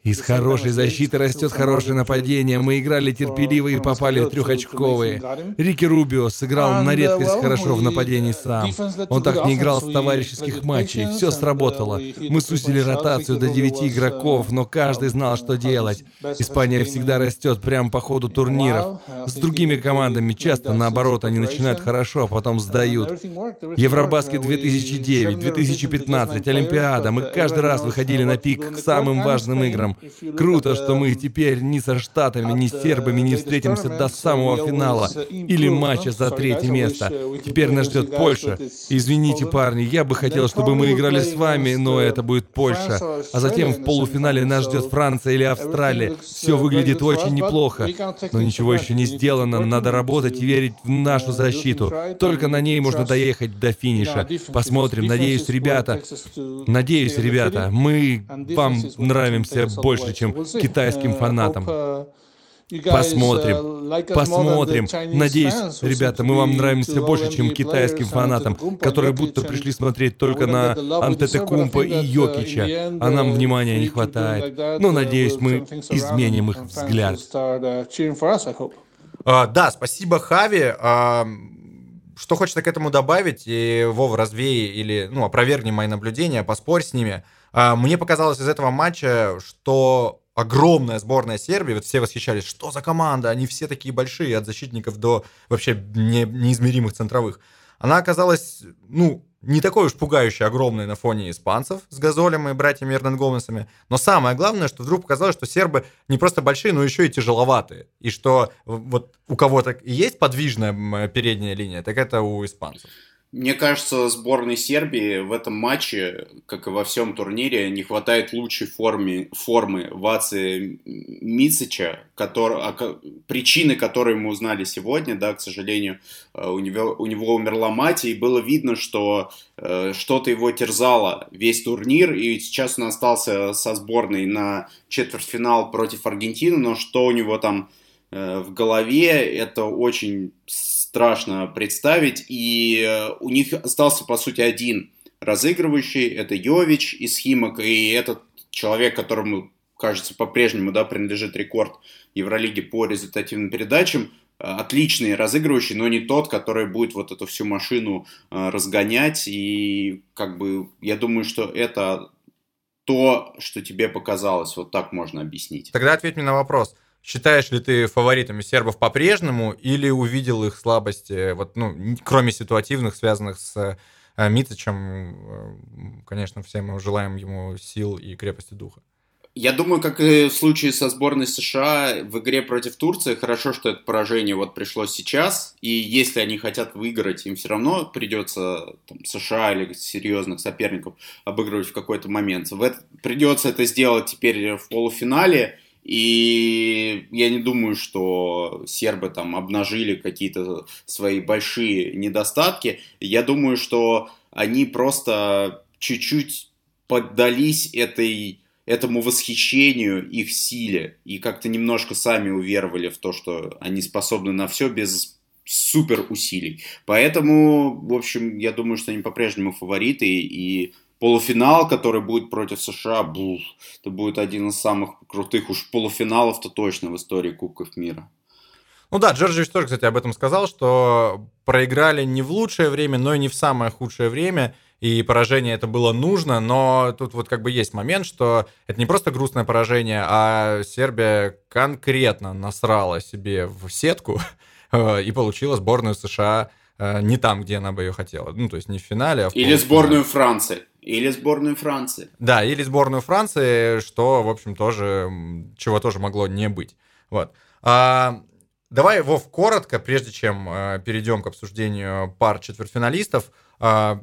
Speaker 11: Из хорошей защиты растет хорошее нападение. Мы играли терпеливо и попали в трехочковые. Рики Рубио сыграл на редкость хорошо в нападении сам. Он так не играл с товарищеских матчей. Все сработало. Мы сусили ротацию до девяти игроков, но каждый знал, что делать. Испания всегда растет прямо по ходу турниров. С другими командами часто наоборот, они начинают хорошо, а потом сдают. Евробаскет 2009, 2015, Олимпиада. Мы каждый раз выходили на пик к самым важным играм нам. Круто, что мы теперь ни со Штатами, ни с сербами не встретимся до самого финала или матча за третье место. Теперь нас ждет Польша. Извините, парни, я бы хотел, чтобы мы играли с вами, но это будет Польша. А затем в полуфинале нас ждет Франция или Австралия. Все выглядит очень неплохо. Но ничего еще не сделано. Надо работать и верить в нашу защиту. Только на ней можно доехать до финиша. Посмотрим. Надеюсь, ребята... Надеюсь, ребята, мы вам нравимся больше, чем китайским фанатам. Посмотрим. Посмотрим. Надеюсь, ребята, мы вам нравимся больше, чем китайским фанатам, которые будто пришли смотреть только на Антетекумпа и Йокича, а нам внимания не хватает. Но надеюсь, мы изменим их взгляд.
Speaker 2: Uh, да, спасибо, Хави. Uh, что хочется к этому добавить, и Вов, развей или ну, опровергни мои наблюдения, поспорь с ними. Uh, мне показалось из этого матча, что огромная сборная Сербии, вот все восхищались, что за команда, они все такие большие, от защитников до вообще не, неизмеримых центровых. Она оказалась, ну, не такой уж пугающий огромный на фоне испанцев с Газолем и братьями Эрнан Гомесами. Но самое главное, что вдруг показалось, что сербы не просто большие, но еще и тяжеловатые. И что вот у кого-то есть подвижная передняя линия, так это у испанцев.
Speaker 3: Мне кажется, сборной Сербии в этом матче, как и во всем турнире, не хватает лучшей формы, формы Ваци Мицича, который, причины которой мы узнали сегодня, да, к сожалению, э, у него, у него умерла мать, и было видно, что э, что-то его терзало весь турнир, и сейчас он остался со сборной на четвертьфинал против Аргентины, но что у него там э, в голове, это очень страшно представить. И э, у них остался, по сути, один разыгрывающий. Это Йович из Химок. И этот человек, которому, кажется, по-прежнему да, принадлежит рекорд Евролиги по результативным передачам. Э, отличный разыгрывающий, но не тот, который будет вот эту всю машину э, разгонять. И как бы я думаю, что это то, что тебе показалось. Вот так можно объяснить.
Speaker 2: Тогда ответь мне на вопрос. Считаешь ли ты фаворитами сербов по-прежнему или увидел их слабости, вот, ну, кроме ситуативных, связанных с э, Митичем? Э, конечно, все мы желаем ему сил и крепости духа.
Speaker 3: Я думаю, как и в случае со сборной США в игре против Турции, хорошо, что это поражение вот пришло сейчас, и если они хотят выиграть, им все равно придется там, США или серьезных соперников обыгрывать в какой-то момент. В это, придется это сделать теперь в полуфинале, и я не думаю, что сербы там обнажили какие-то свои большие недостатки. Я думаю, что они просто чуть-чуть поддались этой, этому восхищению их силе и как-то немножко сами уверовали в то, что они способны на все без супер усилий. Поэтому, в общем, я думаю, что они по-прежнему фавориты и полуфинал, который будет против США, бух, это будет один из самых крутых уж полуфиналов-то точно в истории Кубков мира.
Speaker 2: Ну да, Джорджевич тоже, кстати, об этом сказал, что проиграли не в лучшее время, но и не в самое худшее время, и поражение это было нужно, но тут вот как бы есть момент, что это не просто грустное поражение, а Сербия конкретно насрала себе в сетку и получила сборную США э, не там, где она бы ее хотела. Ну, то есть не в финале, а в
Speaker 3: Или сборную Франции. Или сборную Франции.
Speaker 2: Да, или сборную Франции, что, в общем, тоже, чего тоже могло не быть. Вот. А, давай, Вов, коротко, прежде чем а, перейдем к обсуждению пар четвертьфиналистов, а,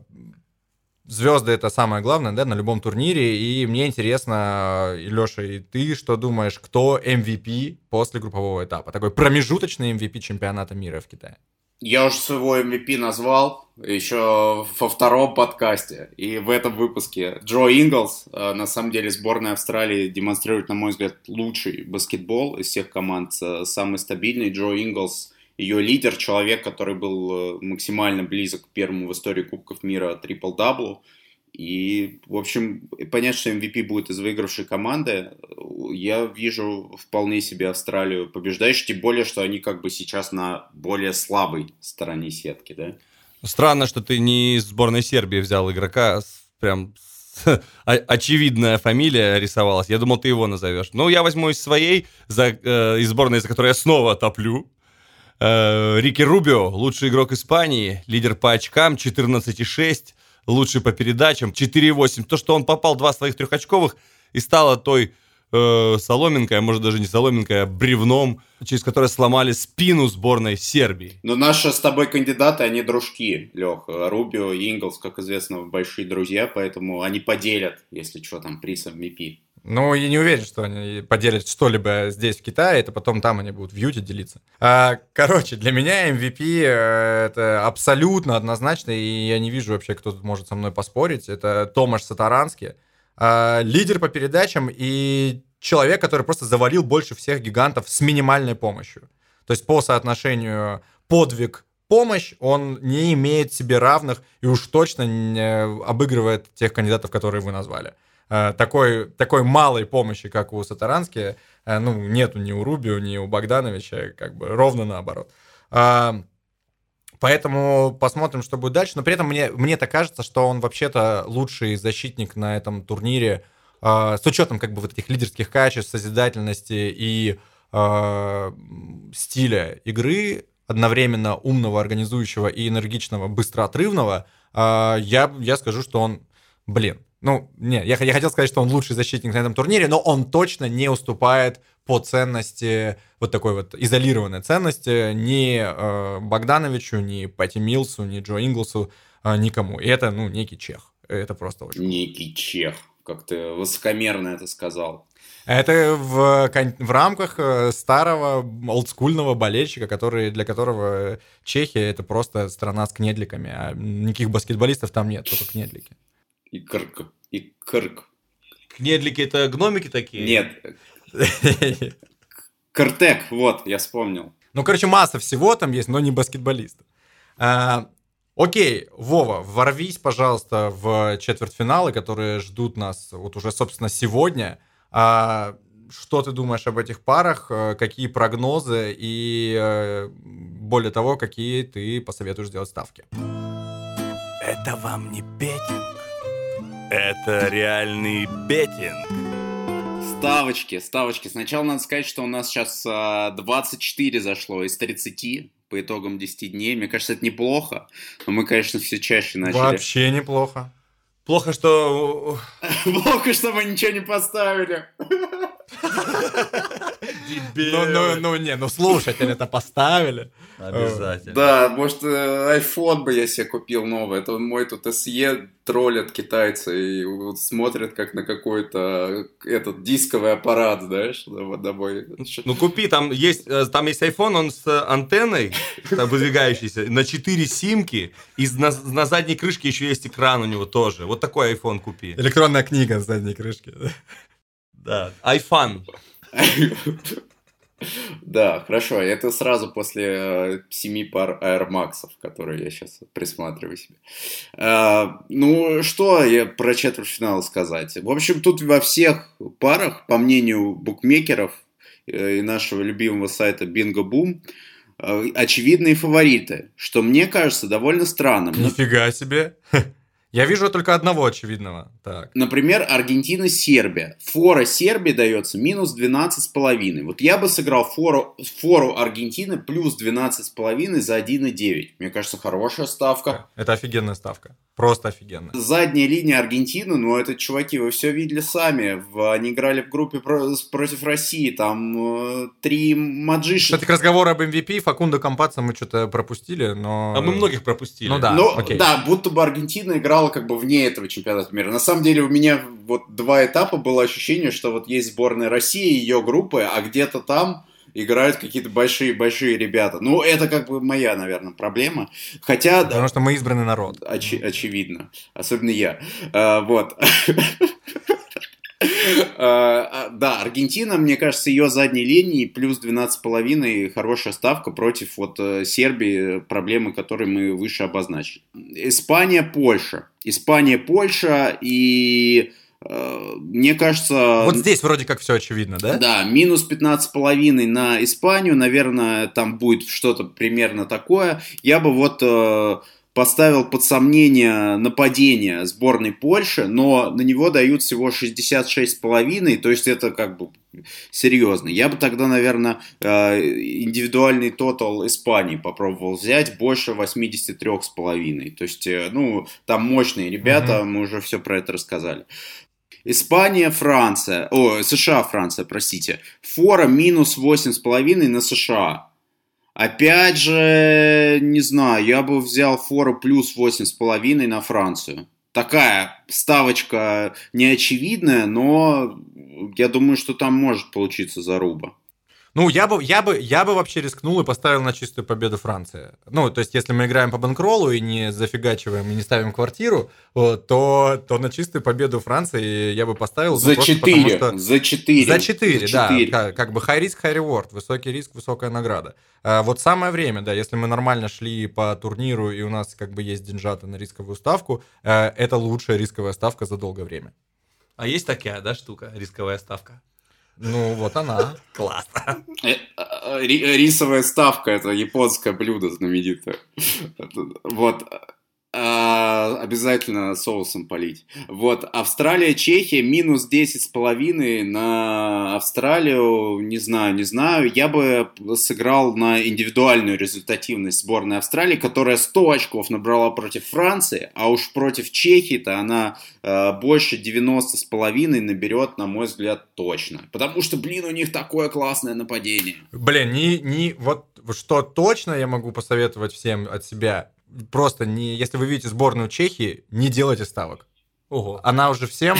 Speaker 2: звезды это самое главное, да, на любом турнире. И мне интересно, Леша, и ты что думаешь, кто MVP после группового этапа? Такой промежуточный MVP чемпионата мира в Китае.
Speaker 3: Я уже своего MVP назвал еще во втором подкасте и в этом выпуске. Джо Инглс, э, на самом деле сборная Австралии демонстрирует, на мой взгляд, лучший баскетбол из всех команд, э, самый стабильный. Джо Инглс, ее лидер, человек, который был э, максимально близок к первому в истории Кубков мира трипл-даблу. И, в общем, понятно, что MVP будет из выигравшей команды. Я вижу вполне себе Австралию побеждающей, тем более, что они как бы сейчас на более слабой стороне сетки, да?
Speaker 1: Странно, что ты не из сборной Сербии взял игрока, прям очевидная фамилия рисовалась. Я думал, ты его назовешь. Ну, я возьму из своей, за, э, из сборной, за которой я снова топлю. Э, Рики Рубио, лучший игрок Испании, лидер по очкам, 14,6 лучший по передачам, 4,8. То, что он попал два своих трехочковых и стало той э, соломинкой, а может даже не соломинкой, а бревном, через которое сломали спину сборной Сербии.
Speaker 3: Но наши с тобой кандидаты, они дружки, Лех. Рубио и Инглс, как известно, большие друзья, поэтому они поделят, если что, там приз MVP.
Speaker 2: Ну, я не уверен, что они поделят что-либо здесь, в Китае, это потом там они будут в Юте делиться. А, короче, для меня MVP э, это абсолютно однозначно, и я не вижу вообще, кто тут может со мной поспорить. Это Томаш Сатаранский, а, лидер по передачам и человек, который просто завалил больше всех гигантов с минимальной помощью. То есть по соотношению подвиг помощь, он не имеет себе равных и уж точно не обыгрывает тех кандидатов, которые вы назвали. Э, такой, такой малой помощи, как у Сатарански, э, ну, нету ни у Рубио, ни у Богдановича, как бы ровно наоборот. А, поэтому посмотрим, что будет дальше. Но при этом мне, мне так кажется, что он вообще-то лучший защитник на этом турнире а, с учетом как бы вот этих лидерских качеств, созидательности и а, стиля игры, одновременно умного, организующего и энергичного, быстроотрывного, я, я скажу, что он, блин, ну, не, я, я хотел сказать, что он лучший защитник на этом турнире, но он точно не уступает по ценности, вот такой вот изолированной ценности ни э, Богдановичу, ни Пати Милсу, ни Джо Инглсу, э, никому. И это, ну, некий чех. Это просто очень...
Speaker 3: Некий чех. Как ты высокомерно это сказал.
Speaker 2: Это в, в рамках э, старого олдскульного болельщика, который, для которого Чехия это просто страна с кнедликами, а никаких баскетболистов там нет, только кнедлики.
Speaker 3: И. И кырк.
Speaker 1: Кнедлики это гномики такие?
Speaker 3: Нет. Картек, вот, я вспомнил.
Speaker 2: Ну, короче, масса всего там есть, но не баскетболист. А, окей, Вова, ворвись, пожалуйста, в четвертьфиналы, которые ждут нас вот уже, собственно, сегодня. А, что ты думаешь об этих парах? Какие прогнозы? И, э, более того, какие ты посоветуешь сделать ставки?
Speaker 11: Это вам не бетинг. Это реальный бетинг.
Speaker 3: Ставочки, ставочки. Сначала надо сказать, что у нас сейчас 24 а, зашло из 30 по итогам 10 дней. Мне кажется, это неплохо. Но мы, конечно, все чаще начали.
Speaker 2: Вообще неплохо.
Speaker 1: Плохо, что...
Speaker 3: Плохо, что мы ничего не поставили.
Speaker 2: Ну, ну, ну, не, ну слушатели это поставили.
Speaker 1: Обязательно.
Speaker 3: Да, может, э, iPhone бы я себе купил новый. Это мой тут SE троллят китайцы и вот смотрят как на какой-то этот дисковый аппарат, знаешь, домой.
Speaker 1: Ну купи, там есть, э, там есть iPhone, он с антенной, там, выдвигающийся, на 4 симки, и на, на задней крышке еще есть экран у него тоже. Вот такой iPhone купи.
Speaker 2: Электронная книга на задней крышке.
Speaker 1: Да, iPhone.
Speaker 3: Да, хорошо. Это сразу после э, семи пар Air Max, которые я сейчас присматриваю себе. А, ну, что я про четвертьфинал сказать? В общем, тут во всех парах, по мнению букмекеров э, и нашего любимого сайта Bingo Boom, э, очевидные фавориты, что мне кажется довольно странным.
Speaker 2: Нифига себе! Я вижу только одного очевидного. Так.
Speaker 3: Например, Аргентина-Сербия. Фора Сербии дается минус 12,5. Вот я бы сыграл фору, фору Аргентины плюс 12,5 за 1,9. Мне кажется, хорошая ставка.
Speaker 2: Это офигенная ставка. Просто офигенно.
Speaker 3: Задняя линия Аргентины, ну это, чуваки, вы все видели сами. Они играли в группе против России, там э, три маджиши.
Speaker 2: Кстати, к разговору об MVP, Факунда Компаца мы что-то пропустили, но...
Speaker 1: А мы многих пропустили.
Speaker 2: Ну да,
Speaker 3: ну, Да, будто бы Аргентина играла играла как бы вне этого чемпионата мира. На самом деле у меня вот два этапа было ощущение, что вот есть сборная России, ее группы, а где-то там играют какие-то большие-большие ребята. Ну, это как бы моя, наверное, проблема. Хотя...
Speaker 2: Потому что мы избранный народ.
Speaker 3: Оч- очевидно. Особенно я. А, вот. А, да, Аргентина, мне кажется, ее задней линии плюс 12,5 хорошая ставка против вот э, Сербии, проблемы которые мы выше обозначили. Испания, Польша. Испания, Польша и э, мне кажется...
Speaker 2: Вот здесь вроде как все очевидно, да?
Speaker 3: Да, минус 15,5 на Испанию, наверное, там будет что-то примерно такое. Я бы вот э, поставил под сомнение нападение сборной Польши, но на него дают всего 66,5, то есть это как бы серьезно. Я бы тогда, наверное, э, индивидуальный тотал Испании попробовал взять больше 83,5. То есть, э, ну, там мощные ребята, mm-hmm. мы уже все про это рассказали. Испания, Франция, о, США, Франция, простите. Фора минус 8,5 на США. Опять же, не знаю, я бы взял фору плюс 8,5 на Францию. Такая ставочка неочевидная, но я думаю, что там может получиться заруба.
Speaker 2: Ну, я бы, я бы, я бы вообще рискнул и поставил на чистую победу Франции. Ну, то есть, если мы играем по банкролу и не зафигачиваем и не ставим квартиру, то, то на чистую победу Франции я бы поставил.
Speaker 3: За ну, 4, что...
Speaker 2: за 4. За 4, да. Как, как бы high risk, high reward. Высокий риск, высокая награда. А вот самое время, да, если мы нормально шли по турниру и у нас как бы есть деньжата на рисковую ставку, э, это лучшая рисковая ставка за долгое время.
Speaker 1: А есть такая, да, штука, рисковая ставка?
Speaker 2: Ну, вот она.
Speaker 1: Классно.
Speaker 3: Э, э, рисовая ставка – это японское блюдо знаменитое. Вот. А, обязательно соусом полить. Вот, Австралия, Чехия, минус 10,5 на Австралию, не знаю, не знаю. Я бы сыграл на индивидуальную результативность сборной Австралии, которая 100 очков набрала против Франции, а уж против Чехии-то она э, больше 90,5 наберет, на мой взгляд, точно. Потому что, блин, у них такое классное нападение.
Speaker 2: Блин, не, не, вот что точно я могу посоветовать всем от себя, просто не, если вы видите сборную Чехии, не делайте ставок. Ого. Она уже всем,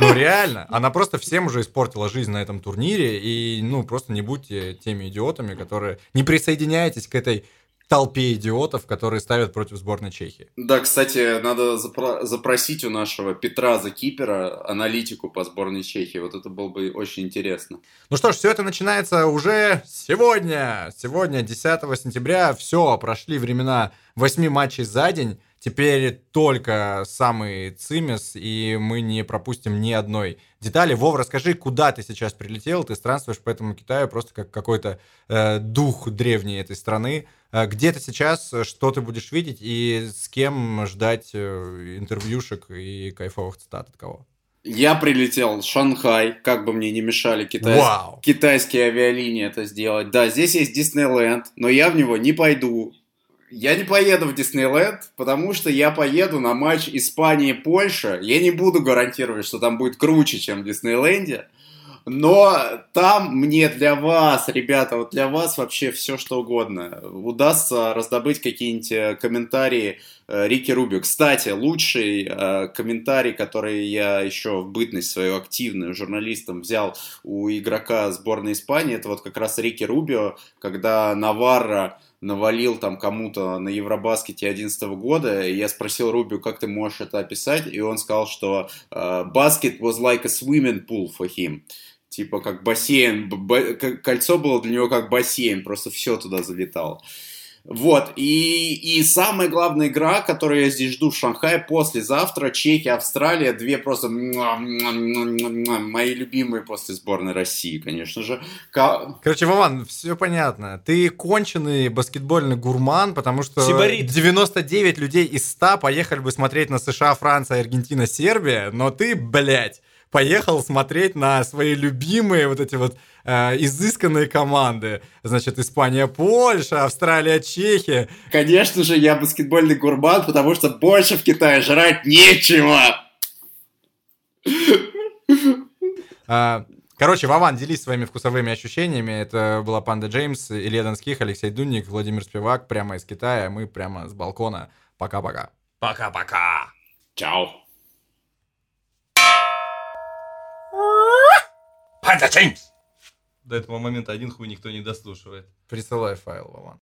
Speaker 2: ну реально, она просто всем уже испортила жизнь на этом турнире, и ну просто не будьте теми идиотами, которые не присоединяйтесь к этой толпе идиотов, которые ставят против сборной Чехии.
Speaker 3: Да, кстати, надо запро- запросить у нашего Петра Закипера аналитику по сборной Чехии. Вот это было бы очень интересно.
Speaker 2: Ну что ж, все это начинается уже сегодня. Сегодня, 10 сентября. Все, прошли времена 8 матчей за день. Теперь только самый цимес, и мы не пропустим ни одной детали. Вов, расскажи, куда ты сейчас прилетел? Ты странствуешь по этому Китаю просто как какой-то э, дух древней этой страны. Э, где ты сейчас, что ты будешь видеть, и с кем ждать э, интервьюшек и кайфовых цитат от кого?
Speaker 3: Я прилетел в Шанхай, как бы мне не мешали китайс... китайские авиалинии это сделать. Да, здесь есть Диснейленд, но я в него не пойду. Я не поеду в Диснейленд, потому что я поеду на матч Испании-Польша. Я не буду гарантировать, что там будет круче, чем в Диснейленде. Но там мне для вас, ребята, вот для вас вообще все что угодно. Удастся раздобыть какие-нибудь э, комментарии э, Рики Рубио. Кстати, лучший э, комментарий, который я еще в бытность свою активную журналистом взял у игрока сборной Испании, это вот как раз Рики Рубио, когда Наварра навалил там кому-то на Евробаскете 2011 года, и я спросил Рубио, как ты можешь это описать, и он сказал, что баскет uh, was like a swimming pool for him. Типа как бассейн, кольцо было для него как бассейн, просто все туда залетало. Вот, и, и самая главная игра, которую я здесь жду в Шанхае послезавтра, Чехия, Австралия, две просто мои любимые после сборной России, конечно же.
Speaker 2: Короче, Вован, все понятно. Ты конченый баскетбольный гурман, потому что Сибарит. 99 людей из 100 поехали бы смотреть на США, Франция, Аргентина, Сербия, но ты, блядь, поехал смотреть на свои любимые вот эти вот э, изысканные команды. Значит, Испания, Польша, Австралия, Чехия.
Speaker 3: Конечно же, я баскетбольный гурман, потому что больше в Китае жрать нечего.
Speaker 2: А, короче, Вован, делись своими вкусовыми ощущениями. Это была Панда Джеймс, Илья Донских, Алексей Дунник, Владимир Спивак, прямо из Китая. Мы прямо с балкона. Пока-пока.
Speaker 1: Пока-пока.
Speaker 3: Чао.
Speaker 1: До этого момента один хуй никто не дослушивает.
Speaker 2: Присылай файл, Вован.